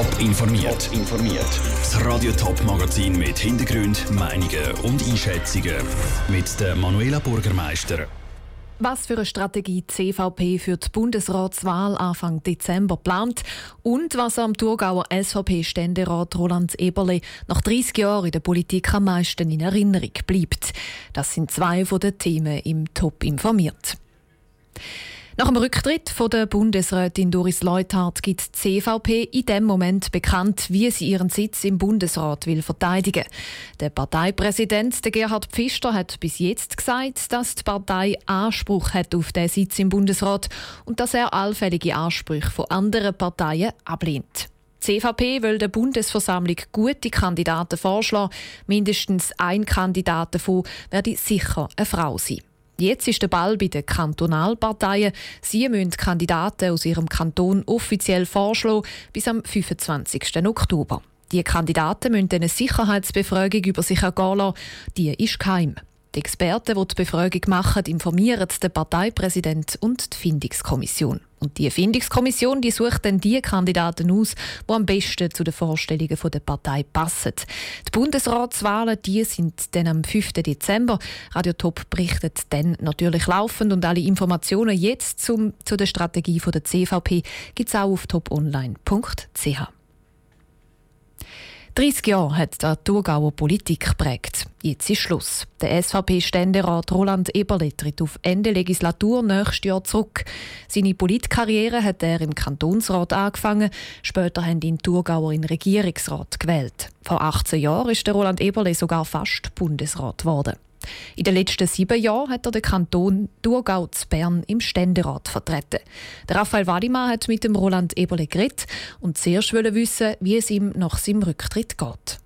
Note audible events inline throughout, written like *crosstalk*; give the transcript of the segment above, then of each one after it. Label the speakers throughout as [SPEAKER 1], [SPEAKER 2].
[SPEAKER 1] Top informiert. informiert. Das Radio Top Magazin mit Hintergrund, Meinungen und Einschätzungen mit der Manuela Bürgermeister.
[SPEAKER 2] Was für eine Strategie die CVP für die Bundesratswahl Anfang Dezember plant und was am Thurgauer SVP-Ständerat Roland Eberle nach 30 Jahren in der Politik am meisten in Erinnerung bleibt. Das sind zwei von den Themen im Top informiert. Nach dem Rücktritt von der Bundesrätin Doris Leuthard gibt die CVP in dem Moment bekannt, wie sie ihren Sitz im Bundesrat will verteidigen. Der Parteipräsident der Gerhard Pfister hat bis jetzt gesagt, dass die Partei Anspruch hat auf den Sitz im Bundesrat und dass er allfällige Ansprüche von anderen Parteien ablehnt. Die CVP will der Bundesversammlung gute Kandidaten vorschlagen. Mindestens ein Kandidat davon werde sicher eine Frau sein. Jetzt ist der Ball bei den Kantonalparteien. Sie müssen Kandidaten aus ihrem Kanton offiziell vorschlagen bis am 25. Oktober. Die Kandidaten müssen eine Sicherheitsbefragung über sich ergehen lassen. Die ist geheim. Die Experten, die die Befragung machen, informieren den Parteipräsident und die Findungskommission. Und die Findungskommission die sucht dann die Kandidaten aus, die am besten zu den Vorstellungen der Partei passen. Die Bundesratswahlen die sind dann am 5. Dezember. Radio Top berichtet dann natürlich laufend und alle Informationen jetzt zum, zu der Strategie der CVP gibt es auch auf toponline.ch. 30 Jahre hat der Thurgauer Politik geprägt. Jetzt ist Schluss. Der SVP-Ständerat Roland Eberle tritt auf Ende Legislatur nächstes Jahr zurück. Seine Politkarriere hat er im Kantonsrat angefangen. Später haben ihn Thurgauer in Regierungsrat gewählt. Vor 18 Jahren ist der Roland Eberle sogar fast Bundesrat geworden. In den letzten sieben Jahren hat er den Kanton Thurgau zu Bern im Ständerat vertreten. Der Raphael Wadimann hat mit dem Roland Eberle geredet und zuerst wissen, wie es ihm nach seinem Rücktritt geht.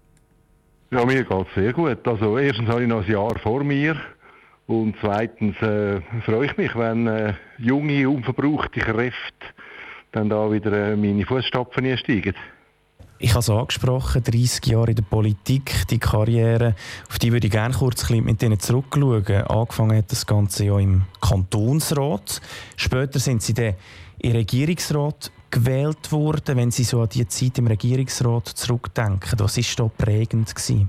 [SPEAKER 3] Ja, mir geht es sehr gut. Also erstens habe ich noch ein Jahr vor mir und zweitens äh, freue ich mich, wenn äh, junge, unverbrauchte Kräfte dann da wieder äh, meine Fußstapfen einsteigen.
[SPEAKER 4] Ich habe es angesprochen, 30 Jahre in der Politik, die Karriere, auf die würde ich gerne kurz mit Ihnen zurückschauen. Angefangen hat das Ganze ja im Kantonsrat. Später sind Sie dann im Regierungsrat gewählt worden. Wenn Sie so an die Zeit im Regierungsrat zurückdenken, was war da prägend? Gewesen?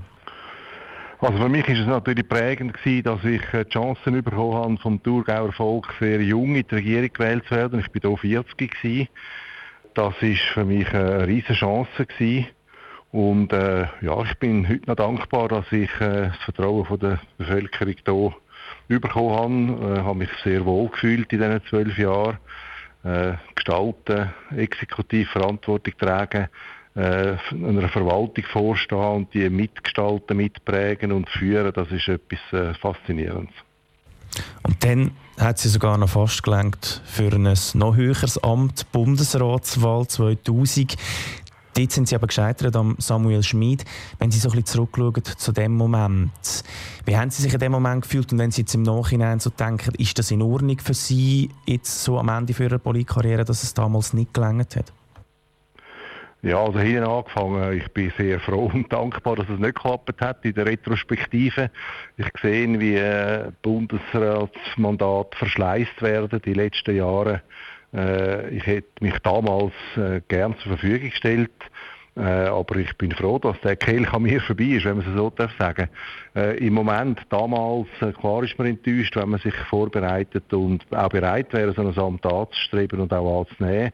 [SPEAKER 3] Also für mich ist es natürlich prägend gewesen, dass ich äh, die Chancen bekommen habe, vom Thurgauer Volk sehr jung in die Regierung gewählt zu werden. Ich war hier 40 gewesen. Das ist für mich eine riesige Chance gewesen. Und äh, ja, ich bin heute noch dankbar, dass ich äh, das Vertrauen von der Bevölkerung hier bekommen habe. Ich äh, habe mich sehr wohl gefühlt in diesen zwölf Jahren. Äh, gestalten, exekutiv Verantwortung tragen, äh, einer Verwaltung vorstehen und die mitgestalten, mitprägen und führen, das ist etwas äh, Faszinierendes.
[SPEAKER 4] Und dann hat sie sogar noch fast gelangt für ein noch höheres Amt, Bundesratswahl 2000. Dort sind sie aber gescheitert am Samuel Schmid. Wenn Sie so ein bisschen zurückschauen zu dem Moment, wie haben Sie sich in dem Moment gefühlt und wenn Sie jetzt im Nachhinein so denken, ist das in Ordnung für Sie jetzt so am Ende Ihrer Politkarriere, dass es damals nicht gelangt hat?
[SPEAKER 3] Ja, also hinten angefangen, ich bin sehr froh *laughs* und dankbar, dass es nicht geklappt hat in der Retrospektive. Ich sehe, wie äh, Bundesratsmandate verschleißt werden die letzten Jahre. Äh, ich hätte mich damals äh, gern zur Verfügung gestellt. Äh, aber ich bin froh, dass der Kelch an mir vorbei ist, wenn man es so darf sagen. Äh, Im Moment, damals, äh, klar ist man enttäuscht, wenn man sich vorbereitet und auch bereit wäre, so ein Amt anzustreben und auch anzunehmen.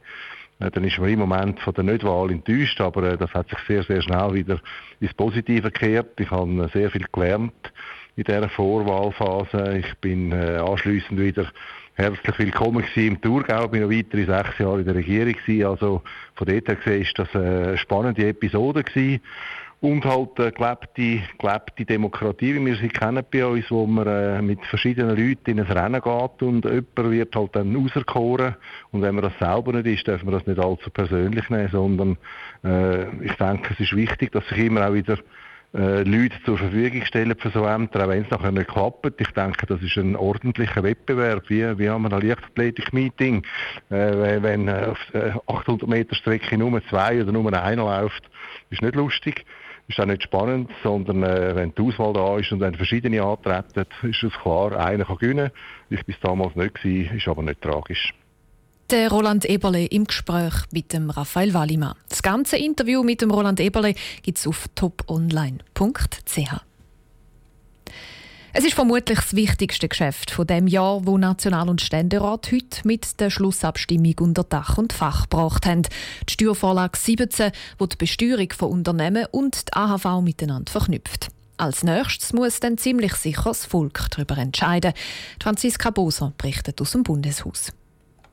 [SPEAKER 3] Äh, dann ist man im Moment von der Nichtwahl enttäuscht, aber äh, das hat sich sehr, sehr schnell wieder ins Positive gekehrt. Ich habe äh, sehr viel gelernt in dieser Vorwahlphase. Ich bin anschließend wieder herzlich willkommen im Thurgau. Bin noch weitere sechs Jahre in der Regierung gewesen. Also von dort her gesehen ist das eine spannende Episode gewesen und halt äh, gelebte, gelebte Demokratie, wie wir sie kennen bei uns, wo man äh, mit verschiedenen Leuten in ein Rennen geht und jemand wird halt dann auserkoren und wenn man das selber nicht ist, darf man das nicht allzu persönlich nehmen, sondern äh, ich denke, es ist wichtig, dass sich immer auch wieder äh, Leute zur Verfügung stellen für so Ämter, auch wenn es nachher nicht klappt. Ich denke, das ist ein ordentlicher Wettbewerb, wie, wie haben wir ein Leichtathletik-Meeting, äh, wenn äh, auf 800 Meter Strecke nur zwei oder nur einer läuft, ist nicht lustig ist auch nicht spannend, sondern äh, wenn die Auswahl da ist und wenn verschiedene antreten, ist es klar, einer kann gewinnen. Ich war damals nicht, gewesen, ist aber nicht tragisch.
[SPEAKER 2] Der Roland Eberle im Gespräch mit dem Raphael Wallimann. Das ganze Interview mit dem Roland Eberle gibt es auf toponline.ch. Es ist vermutlich das wichtigste Geschäft von dem Jahr, wo National- und Ständerat heute mit der Schlussabstimmung unter Dach und Fach gebracht haben. Die Steuervorlage 17, wo die Besteuerung von Unternehmen und die AHV miteinander verknüpft. Als nächstes muss dann ziemlich sicher das Volk darüber entscheiden. Franziska Boser berichtet aus dem Bundeshaus.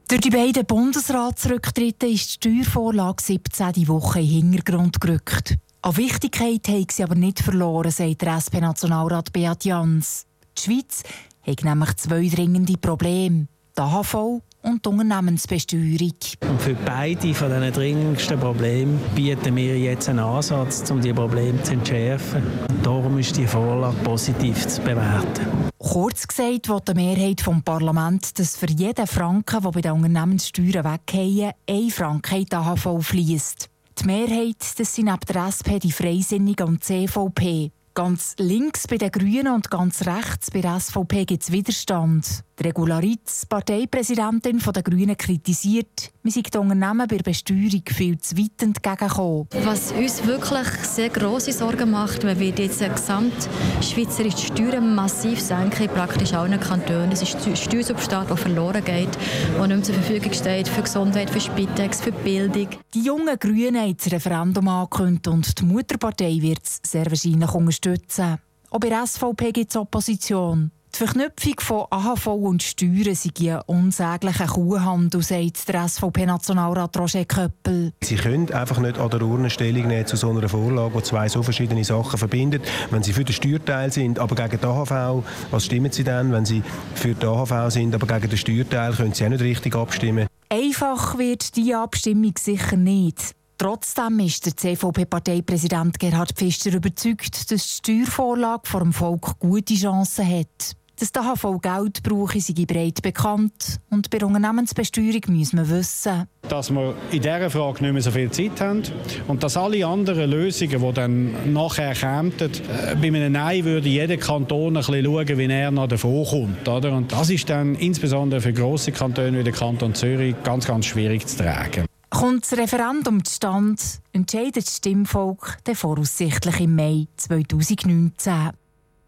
[SPEAKER 5] Durch die beiden Bundesratsrücktritte ist die Steuervorlage 17 die Woche in den Hintergrund gerückt. An Wichtigkeit hat sie aber nicht verloren, sagt der SP-Nationalrat Beat Jans. Die Schweiz hat nämlich zwei dringende Probleme. Die AHV und die Unternehmensbesteuerung.
[SPEAKER 6] Und für beide von diesen dringendsten Problemen bieten wir jetzt einen Ansatz, um diese Probleme zu entschärfen. Darum ist die Vorlage positiv zu bewerten.
[SPEAKER 5] Kurz gesagt will die Mehrheit des Parlaments, dass für jeden Franken, der bei den Unternehmenssteuern weggeht, ein Franken in die AHV fließt. Die Mehrheit das sind neben der SP die Freisinnigen und CVP. Ganz links bei den Grünen und ganz rechts bei der SVP gibt es Widerstand. Die Regularitz, Parteipräsidentin der Grünen, kritisiert, wir sind den Unternehmen bei der Besteuerung viel zu weit entgegengekommen.
[SPEAKER 7] Was uns wirklich sehr grosse Sorgen macht, wir werden jetzt gesamtschweizerische Steuern massiv senken in praktisch allen Kantonen. Es ist ein Steuersubstrat, der verloren geht, der nicht mehr zur Verfügung steht für Gesundheit, für Spitex, für Bildung.
[SPEAKER 5] Die jungen Grünen haben das Referendum angekündigt und die Mutterpartei wird es sehr wahrscheinlich unterstützen. Auch bei der SVP gibt es Opposition. Die Verknüpfung von AHV und Steuern sei ein unsäglicher Kuhhandel, sagt der SVP-Nationalrat Roger Köppel.
[SPEAKER 8] Sie können einfach nicht an der Urne Stellung nehmen zu so einer Vorlage, die zwei so verschiedene Sachen verbindet. Wenn Sie für den Steuerteil sind, aber gegen die AHV, was stimmen Sie dann? Wenn Sie für die AHV sind, aber gegen den Steuerteil, können Sie auch nicht richtig abstimmen.
[SPEAKER 5] Einfach wird diese Abstimmung sicher nicht. Trotzdem ist der CVP-Parteipräsident Gerhard Pfister überzeugt, dass die Steuervorlage vor dem Volk gute Chancen hat. Dass der HV Geld brauche, sei breit bekannt. Und bei der Unternehmensbesteuerung müssen wir wissen.
[SPEAKER 9] Dass wir in dieser Frage nicht mehr so viel Zeit haben und dass alle anderen Lösungen, die dann nachher kämen, äh, bei einem Nein würde jeder Kanton ein bisschen schauen, wie er noch davon kommt. Oder? Und das ist dann insbesondere für grosse Kantone wie der Kanton Zürich ganz, ganz schwierig zu tragen.
[SPEAKER 5] Kommt das Referendum zustande, entscheidet das Stimmvolk dann voraussichtlich im Mai 2019.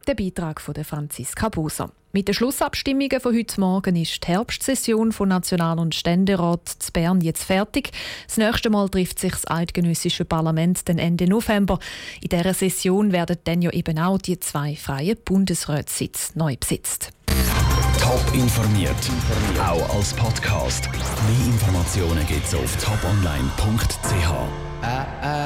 [SPEAKER 2] Der Beitrag von Franziska Boser. Mit den Schlussabstimmungen von heute Morgen ist die Herbstsession von National- und Ständerat zu Bern jetzt fertig. Das nächste Mal trifft sich das eidgenössische Parlament den Ende November. In dieser Session werden dann ja eben auch die zwei freien Bundesratssitze neu besetzt.
[SPEAKER 1] Top informiert, auch als Podcast. Mehr Informationen gibt es auf toponline.ch.